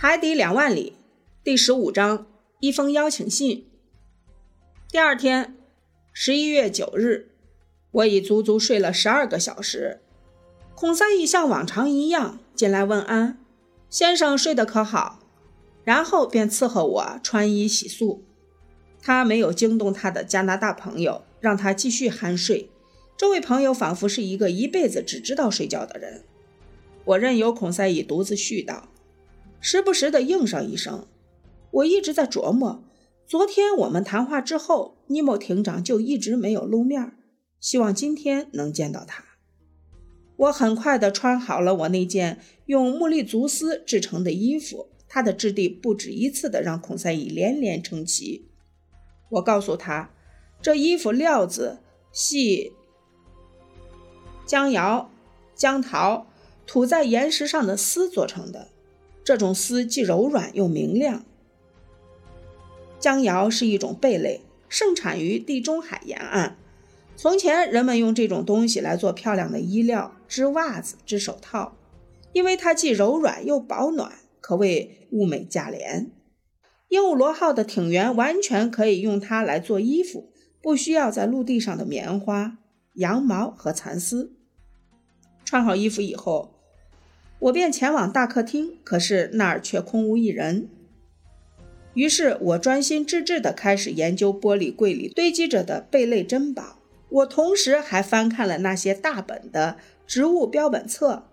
海底两万里，第十五章一封邀请信。第二天，十一月九日，我已足足睡了十二个小时。孔三义像往常一样进来问安：“先生睡得可好？”然后便伺候我穿衣洗漱。他没有惊动他的加拿大朋友，让他继续酣睡。这位朋友仿佛是一个一辈子只知道睡觉的人。我任由孔三义独自絮叨。时不时的应上一声，我一直在琢磨，昨天我们谈话之后，尼莫庭长就一直没有露面，希望今天能见到他。我很快的穿好了我那件用木栗足丝制成的衣服，它的质地不止一次的让孔赛义连连称奇。我告诉他，这衣服料子系江瑶、江桃吐在岩石上的丝做成的。这种丝既柔软又明亮。江瑶是一种贝类，盛产于地中海沿岸。从前人们用这种东西来做漂亮的衣料、织袜子、织手套，因为它既柔软又保暖，可谓物美价廉。鹦鹉螺号的艇员完全可以用它来做衣服，不需要在陆地上的棉花、羊毛和蚕丝。穿好衣服以后。我便前往大客厅，可是那儿却空无一人。于是我专心致志地开始研究玻璃柜里堆积着的贝类珍宝。我同时还翻看了那些大本的植物标本册，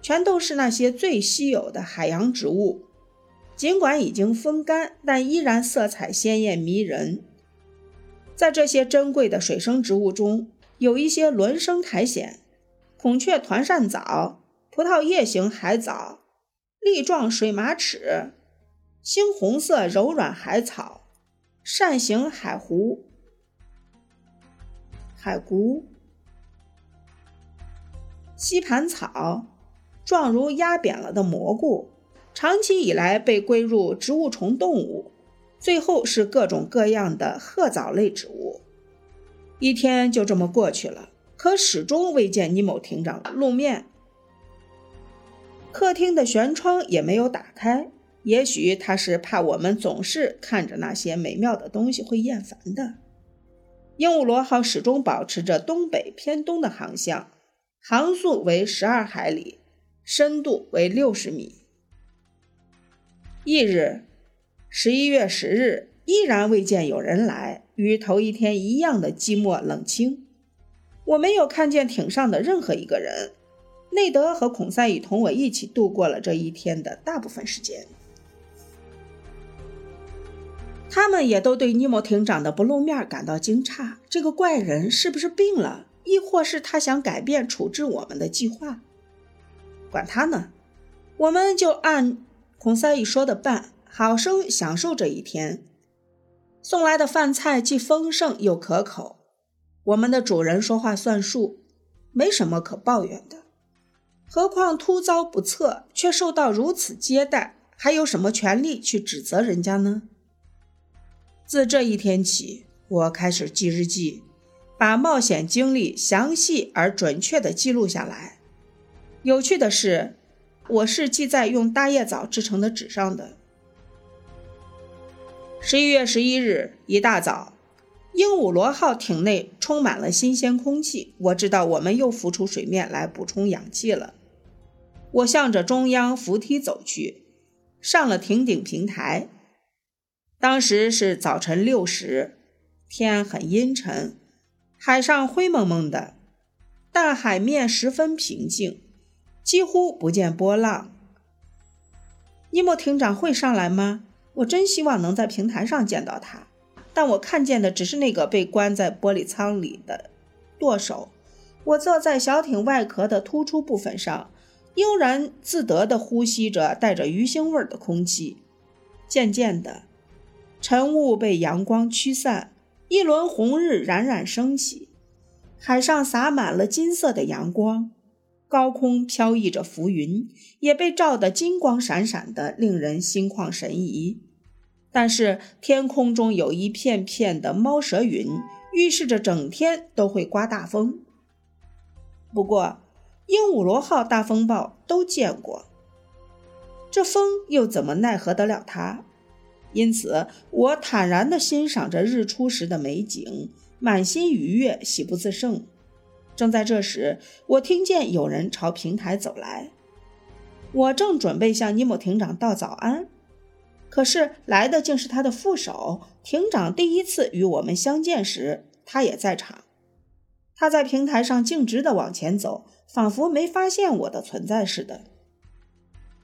全都是那些最稀有的海洋植物。尽管已经风干，但依然色彩鲜艳迷人。在这些珍贵的水生植物中，有一些轮生苔藓、孔雀团扇藻。葡萄叶形海藻、粒状水马齿、猩红色柔软海草、扇形海狐、海菇、吸盘草，状如压扁了的蘑菇，长期以来被归入植物虫动物。最后是各种各样的褐藻类植物。一天就这么过去了，可始终未见尼某庭长露面。客厅的舷窗也没有打开，也许他是怕我们总是看着那些美妙的东西会厌烦的。鹦鹉螺号始终保持着东北偏东的航向，航速为十二海里，深度为六十米。翌日，十一月十日，依然未见有人来，与头一天一样的寂寞冷清。我没有看见艇上的任何一个人。内德和孔赛义同我一起度过了这一天的大部分时间，他们也都对尼莫艇长的不露面感到惊诧。这个怪人是不是病了？亦或是他想改变处置我们的计划？管他呢，我们就按孔赛义说的办，好生享受这一天。送来的饭菜既丰盛又可口，我们的主人说话算数，没什么可抱怨的。何况突遭不测，却受到如此接待，还有什么权利去指责人家呢？自这一天起，我开始记日记，把冒险经历详细而准确地记录下来。有趣的是，我是记在用大叶藻制成的纸上的。十一月十一日一大早，鹦鹉螺号艇内充满了新鲜空气，我知道我们又浮出水面来补充氧气了。我向着中央扶梯走去，上了艇顶平台。当时是早晨六时，天很阴沉，海上灰蒙蒙的，但海面十分平静，几乎不见波浪。尼莫艇长会上来吗？我真希望能在平台上见到他，但我看见的只是那个被关在玻璃舱里的舵手。我坐在小艇外壳的突出部分上。悠然自得地呼吸着带着鱼腥味的空气，渐渐的，晨雾被阳光驱散，一轮红日冉冉升起，海上洒满了金色的阳光，高空飘逸着浮云，也被照得金光闪闪的，令人心旷神怡。但是天空中有一片片的猫舌云，预示着整天都会刮大风。不过。鹦鹉螺号大风暴都见过。这风又怎么奈何得了他？因此，我坦然地欣赏着日出时的美景，满心愉悦，喜不自胜。正在这时，我听见有人朝平台走来。我正准备向尼莫艇长道早安，可是来的竟是他的副手。艇长第一次与我们相见时，他也在场。他在平台上径直地往前走，仿佛没发现我的存在似的。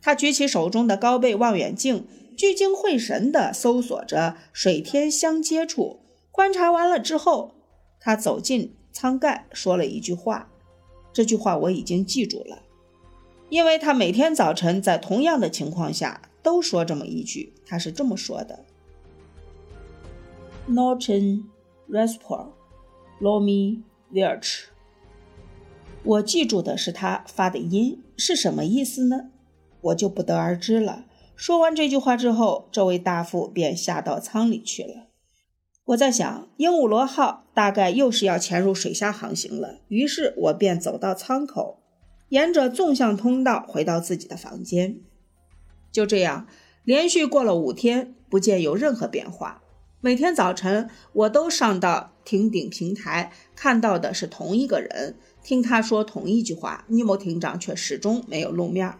他举起手中的高倍望远镜，聚精会神地搜索着水天相接处。观察完了之后，他走进舱盖，说了一句话。这句话我已经记住了。因为他每天早晨在同样的情况下都说这么一句，他是这么说的：“Norton Respor, Lomi Virch。”我记住的是他发的音，是什么意思呢？我就不得而知了。说完这句话之后，这位大副便下到舱里去了。我在想，鹦鹉螺号大概又是要潜入水下航行了，于是我便走到舱口。沿着纵向通道回到自己的房间，就这样连续过了五天，不见有任何变化。每天早晨，我都上到艇顶平台，看到的是同一个人，听他说同一句话。尼莫艇长却始终没有露面。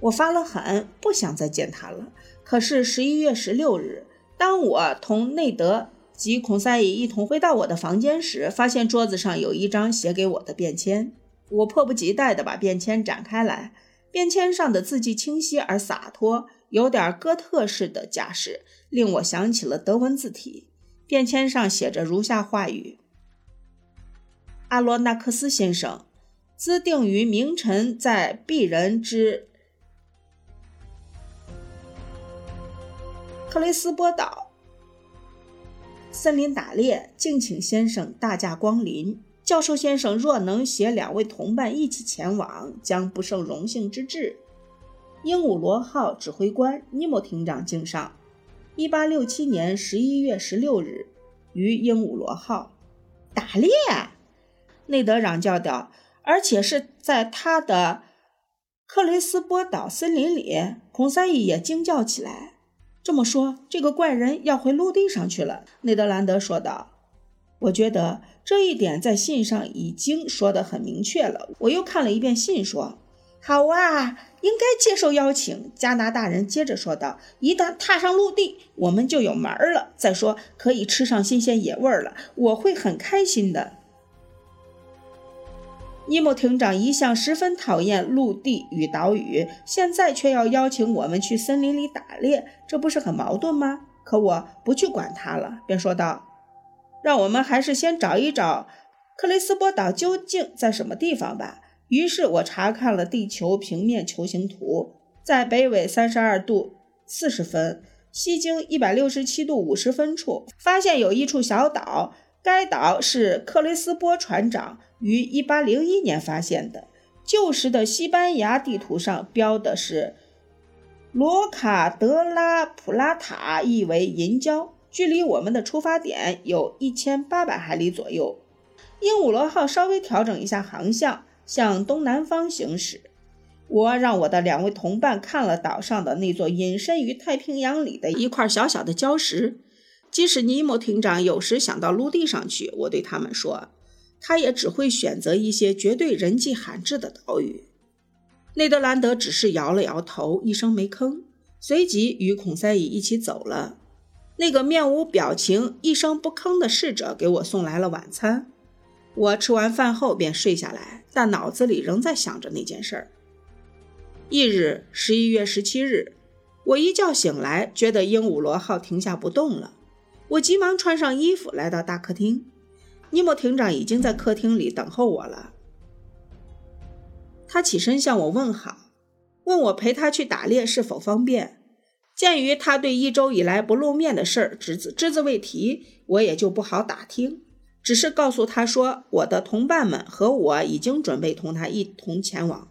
我发了狠，不想再见他了。可是十一月十六日，当我同内德及孔塞伊一同回到我的房间时，发现桌子上有一张写给我的便签。我迫不及待地把便签展开来，便签上的字迹清晰而洒脱，有点哥特式的架势，令我想起了德文字体。便签上写着如下话语：“阿罗纳克斯先生，自定于明晨在鄙人之克雷斯波岛森林打猎，敬请先生大驾光临。”教授先生若能携两位同伴一起前往，将不胜荣幸之至。鹦鹉螺号指挥官尼莫艇长敬上。一八六七年十一月十六日，于鹦鹉螺号打猎。内德嚷叫道：“而且是在他的克雷斯波岛森林里。”孔塞伊也惊叫起来。这么说，这个怪人要回陆地上去了。内德兰德说道。我觉得这一点在信上已经说得很明确了。我又看了一遍信，说：“好啊，应该接受邀请。”加拿大人接着说道：“一旦踏上陆地，我们就有门了。再说，可以吃上新鲜野味了，我会很开心的。”尼莫艇长一向十分讨厌陆地与岛屿，现在却要邀请我们去森林里打猎，这不是很矛盾吗？可我不去管他了，便说道。让我们还是先找一找克雷斯波岛究竟在什么地方吧。于是我查看了地球平面球形图，在北纬三十二度四十分、西经一百六十七度五十分处，发现有一处小岛。该岛是克雷斯波船长于一八零一年发现的。旧时的西班牙地图上标的是罗卡德拉普拉塔，意为银礁。距离我们的出发点有一千八百海里左右。鹦鹉螺号稍微调整一下航向，向东南方行驶。我让我的两位同伴看了岛上的那座隐身于太平洋里的一块小小的礁石。即使尼莫艇长有时想到陆地上去，我对他们说，他也只会选择一些绝对人迹罕至的岛屿。内德兰德只是摇了摇头，一声没吭，随即与孔塞伊一起走了。那个面无表情、一声不吭的侍者给我送来了晚餐。我吃完饭后便睡下来，但脑子里仍在想着那件事儿。翌日，十一月十七日，我一觉醒来，觉得鹦鹉螺号停下不动了。我急忙穿上衣服，来到大客厅。尼莫艇长已经在客厅里等候我了。他起身向我问好，问我陪他去打猎是否方便。鉴于他对一周以来不露面的事儿只字只字未提，我也就不好打听，只是告诉他说，我的同伴们和我已经准备同他一同前往。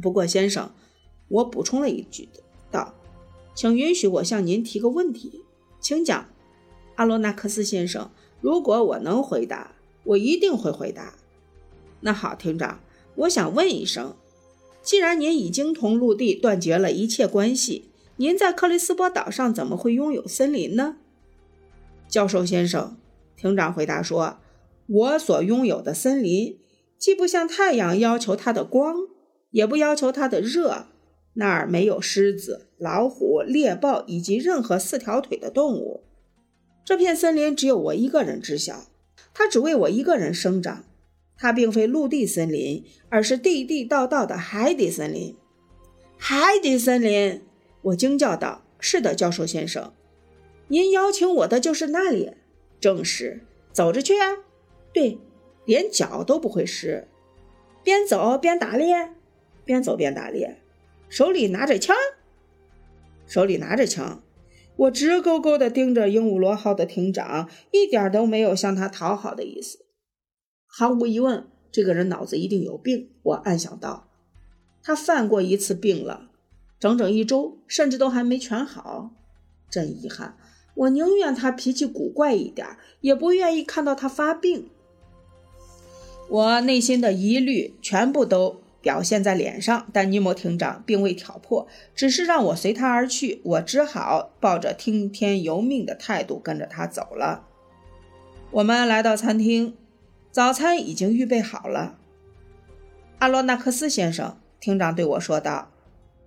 不过，先生，我补充了一句道：“请允许我向您提个问题，请讲。”阿罗纳克斯先生，如果我能回答，我一定会回答。那好，厅长，我想问一声，既然您已经同陆地断绝了一切关系，您在克里斯波岛上怎么会拥有森林呢？教授先生，厅长回答说：“我所拥有的森林，既不像太阳要求它的光，也不要求它的热。那儿没有狮子、老虎、猎豹以及任何四条腿的动物。这片森林只有我一个人知晓，它只为我一个人生长。它并非陆地森林，而是地地道道的海底森林。海底森林！”我惊叫道：“是的，教授先生，您邀请我的就是那里。正是，走着去啊。对，连脚都不会湿，边走边打猎，边走边打猎，手里拿着枪，手里拿着枪。我直勾勾地盯着鹦鹉螺号的艇长，一点都没有向他讨好的意思。毫无疑问，这个人脑子一定有病。我暗想到，他犯过一次病了。”整整一周，甚至都还没全好，真遗憾。我宁愿他脾气古怪一点，也不愿意看到他发病。我内心的疑虑全部都表现在脸上，但尼莫厅长并未挑破，只是让我随他而去。我只好抱着听天由命的态度跟着他走了。我们来到餐厅，早餐已经预备好了。阿罗纳克斯先生，厅长对我说道。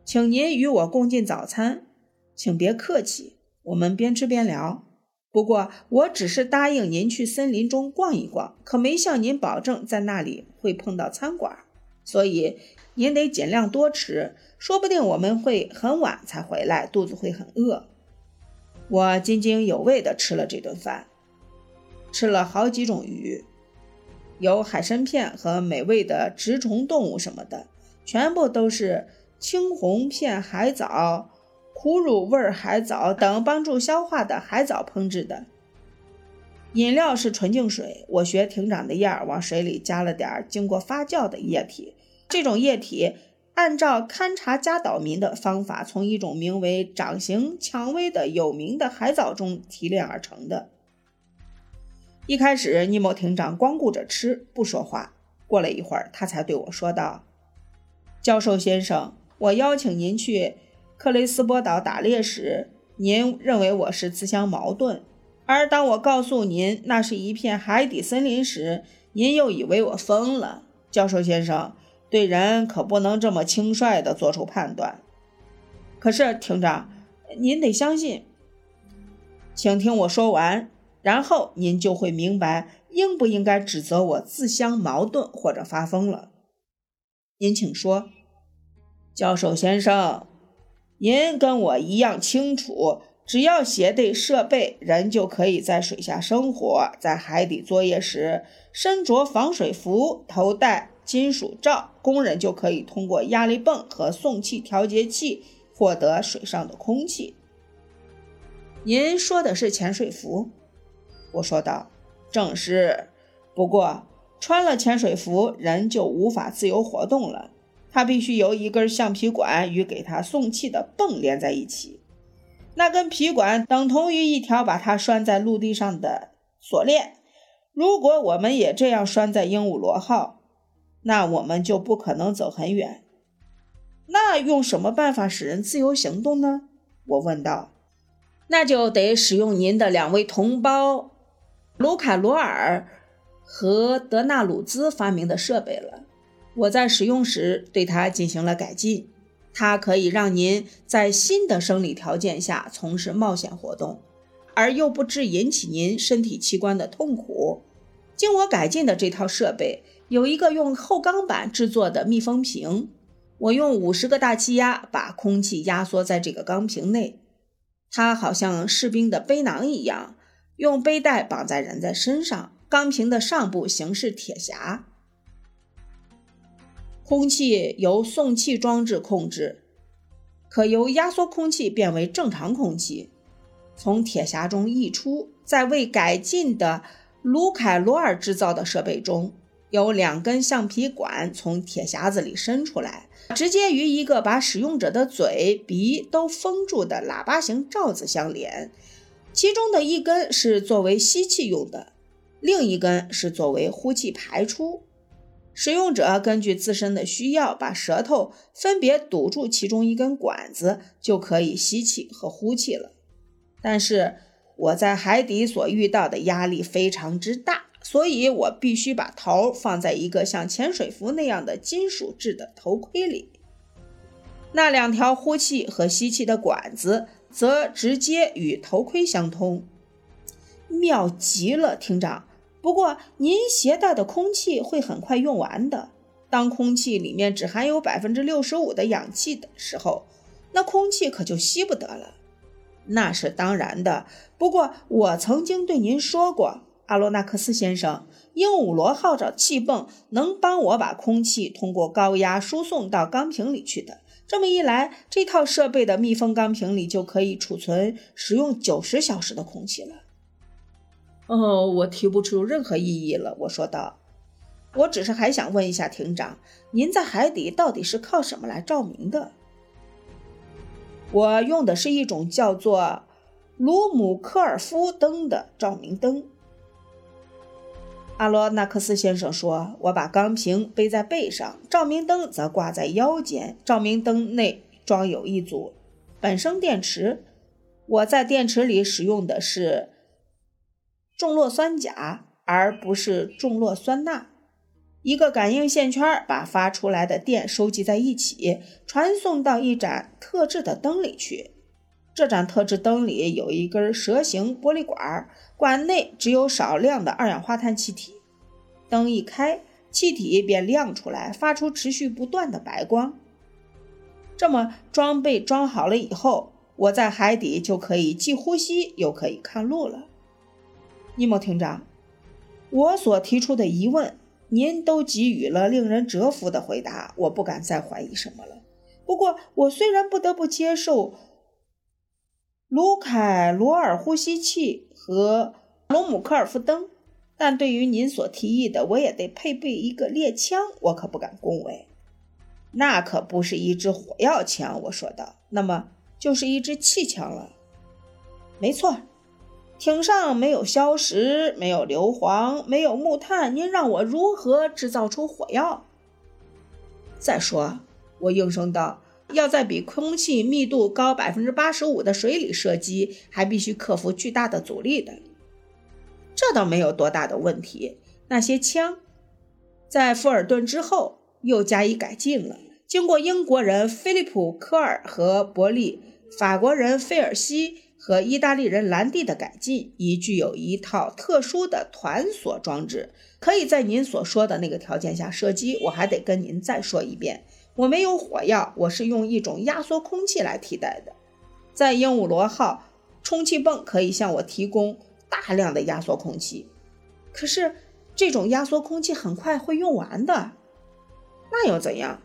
请您与我共进早餐，请别客气，我们边吃边聊。不过，我只是答应您去森林中逛一逛，可没向您保证在那里会碰到餐馆，所以您得尽量多吃，说不定我们会很晚才回来，肚子会很饿。我津津有味地吃了这顿饭，吃了好几种鱼，有海参片和美味的植虫动物什么的，全部都是。青红片海藻、苦乳味海藻等帮助消化的海藻烹制的饮料是纯净水。我学艇长的样儿，往水里加了点经过发酵的液体。这种液体按照勘察加岛民的方法，从一种名为掌形蔷薇的有名的海藻中提炼而成的。一开始，尼莫艇长光顾着吃，不说话。过了一会儿，他才对我说道：“教授先生。”我邀请您去克雷斯波岛打猎时，您认为我是自相矛盾；而当我告诉您那是一片海底森林时，您又以为我疯了。教授先生，对人可不能这么轻率地做出判断。可是，厅长，您得相信。请听我说完，然后您就会明白应不应该指责我自相矛盾或者发疯了。您请说。教授先生，您跟我一样清楚，只要携带设备，人就可以在水下生活。在海底作业时，身着防水服，头戴金属罩，工人就可以通过压力泵和送气调节器获得水上的空气。您说的是潜水服？我说道：“正是。不过，穿了潜水服，人就无法自由活动了。”它必须由一根橡皮管与给它送气的泵连在一起，那根皮管等同于一条把它拴在陆地上的锁链。如果我们也这样拴在鹦鹉螺号，那我们就不可能走很远。那用什么办法使人自由行动呢？我问道。那就得使用您的两位同胞卢卡罗尔和德纳鲁兹发明的设备了。我在使用时对它进行了改进，它可以让您在新的生理条件下从事冒险活动，而又不致引起您身体器官的痛苦。经我改进的这套设备有一个用厚钢板制作的密封瓶，我用五十个大气压把空气压缩在这个钢瓶内，它好像士兵的背囊一样，用背带绑在人的身上。钢瓶的上部形似铁匣。空气由送气装置控制，可由压缩空气变为正常空气，从铁匣中溢出。在未改进的卢凯罗尔制造的设备中，有两根橡皮管从铁匣子里伸出来，直接与一个把使用者的嘴、鼻都封住的喇叭形罩子相连。其中的一根是作为吸气用的，另一根是作为呼气排出。使用者根据自身的需要，把舌头分别堵住其中一根管子，就可以吸气和呼气了。但是我在海底所遇到的压力非常之大，所以我必须把头放在一个像潜水服那样的金属制的头盔里。那两条呼气和吸气的管子则直接与头盔相通，妙极了，厅长。不过，您携带的空气会很快用完的。当空气里面只含有百分之六十五的氧气的时候，那空气可就吸不得了。那是当然的。不过，我曾经对您说过，阿罗纳克斯先生，鹦鹉螺号的气泵能帮我把空气通过高压输送到钢瓶里去的。这么一来，这套设备的密封钢瓶里就可以储存使用九十小时的空气了。哦，我提不出任何异议了。我说道：“我只是还想问一下庭长，您在海底到底是靠什么来照明的？”我用的是一种叫做卢姆科尔夫灯的照明灯。阿罗纳克斯先生说：“我把钢瓶背在背上，照明灯则挂在腰间。照明灯内装有一组本生电池，我在电池里使用的是。”重铬酸钾，而不是重铬酸钠。一个感应线圈把发出来的电收集在一起，传送到一盏特制的灯里去。这盏特制灯里有一根蛇形玻璃管，管内只有少量的二氧化碳气体。灯一开，气体便亮出来，发出持续不断的白光。这么装备装好了以后，我在海底就可以既呼吸又可以看路了。尼莫厅长，我所提出的疑问，您都给予了令人折服的回答，我不敢再怀疑什么了。不过，我虽然不得不接受卢凯罗尔呼吸器和罗姆科尔夫灯，但对于您所提议的，我也得配备一个猎枪，我可不敢恭维。那可不是一支火药枪，我说道。那么，就是一支气枪了。没错。艇上没有硝石，没有硫磺，没有木炭，您让我如何制造出火药？再说，我应声道：“要在比空气密度高百分之八十五的水里射击，还必须克服巨大的阻力的。这倒没有多大的问题。那些枪，在富尔顿之后又加以改进了，经过英国人菲利普·科尔和伯利，法国人费尔西。”和意大利人兰蒂的改进，已具有一套特殊的团锁装置，可以在您所说的那个条件下射击。我还得跟您再说一遍，我没有火药，我是用一种压缩空气来替代的。在鹦鹉螺号，充气泵可以向我提供大量的压缩空气，可是这种压缩空气很快会用完的。那又怎样？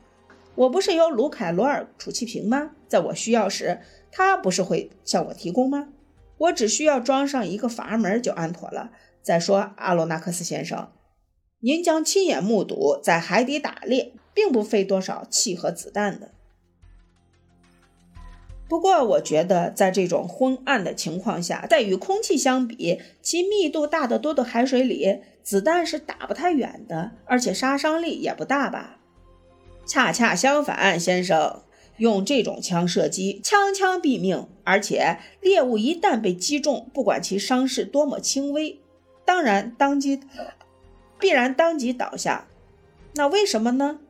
我不是有卢凯罗尔储气瓶吗？在我需要时。他不是会向我提供吗？我只需要装上一个阀门就安妥了。再说，阿罗纳克斯先生，您将亲眼目睹在海底打猎，并不费多少气和子弹的。不过，我觉得在这种昏暗的情况下，在与空气相比，其密度大得多的海水里，子弹是打不太远的，而且杀伤力也不大吧？恰恰相反，先生。用这种枪射击，枪枪毙命，而且猎物一旦被击中，不管其伤势多么轻微，当然当即必然当即倒下。那为什么呢？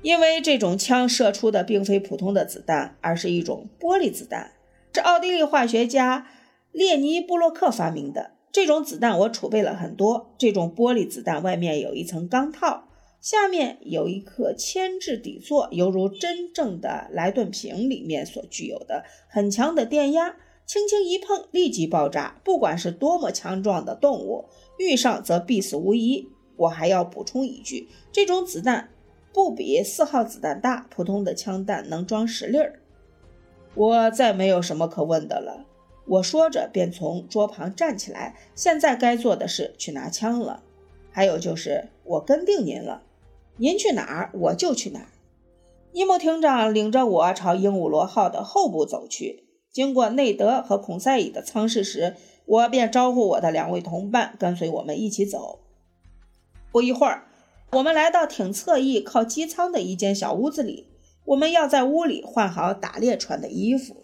因为这种枪射出的并非普通的子弹，而是一种玻璃子弹，是奥地利化学家列尼布洛克发明的。这种子弹我储备了很多。这种玻璃子弹外面有一层钢套。下面有一颗铅制底座，犹如真正的莱顿瓶里面所具有的很强的电压，轻轻一碰立即爆炸。不管是多么强壮的动物，遇上则必死无疑。我还要补充一句，这种子弹不比四号子弹大，普通的枪弹能装十粒儿。我再没有什么可问的了。我说着便从桌旁站起来。现在该做的是去拿枪了。还有就是，我跟定您了。您去哪儿，我就去哪儿。尼莫厅长领着我朝鹦鹉螺号的后部走去。经过内德和孔塞伊的舱室时，我便招呼我的两位同伴跟随我们一起走。不一会儿，我们来到挺侧翼靠机舱的一间小屋子里，我们要在屋里换好打猎穿的衣服。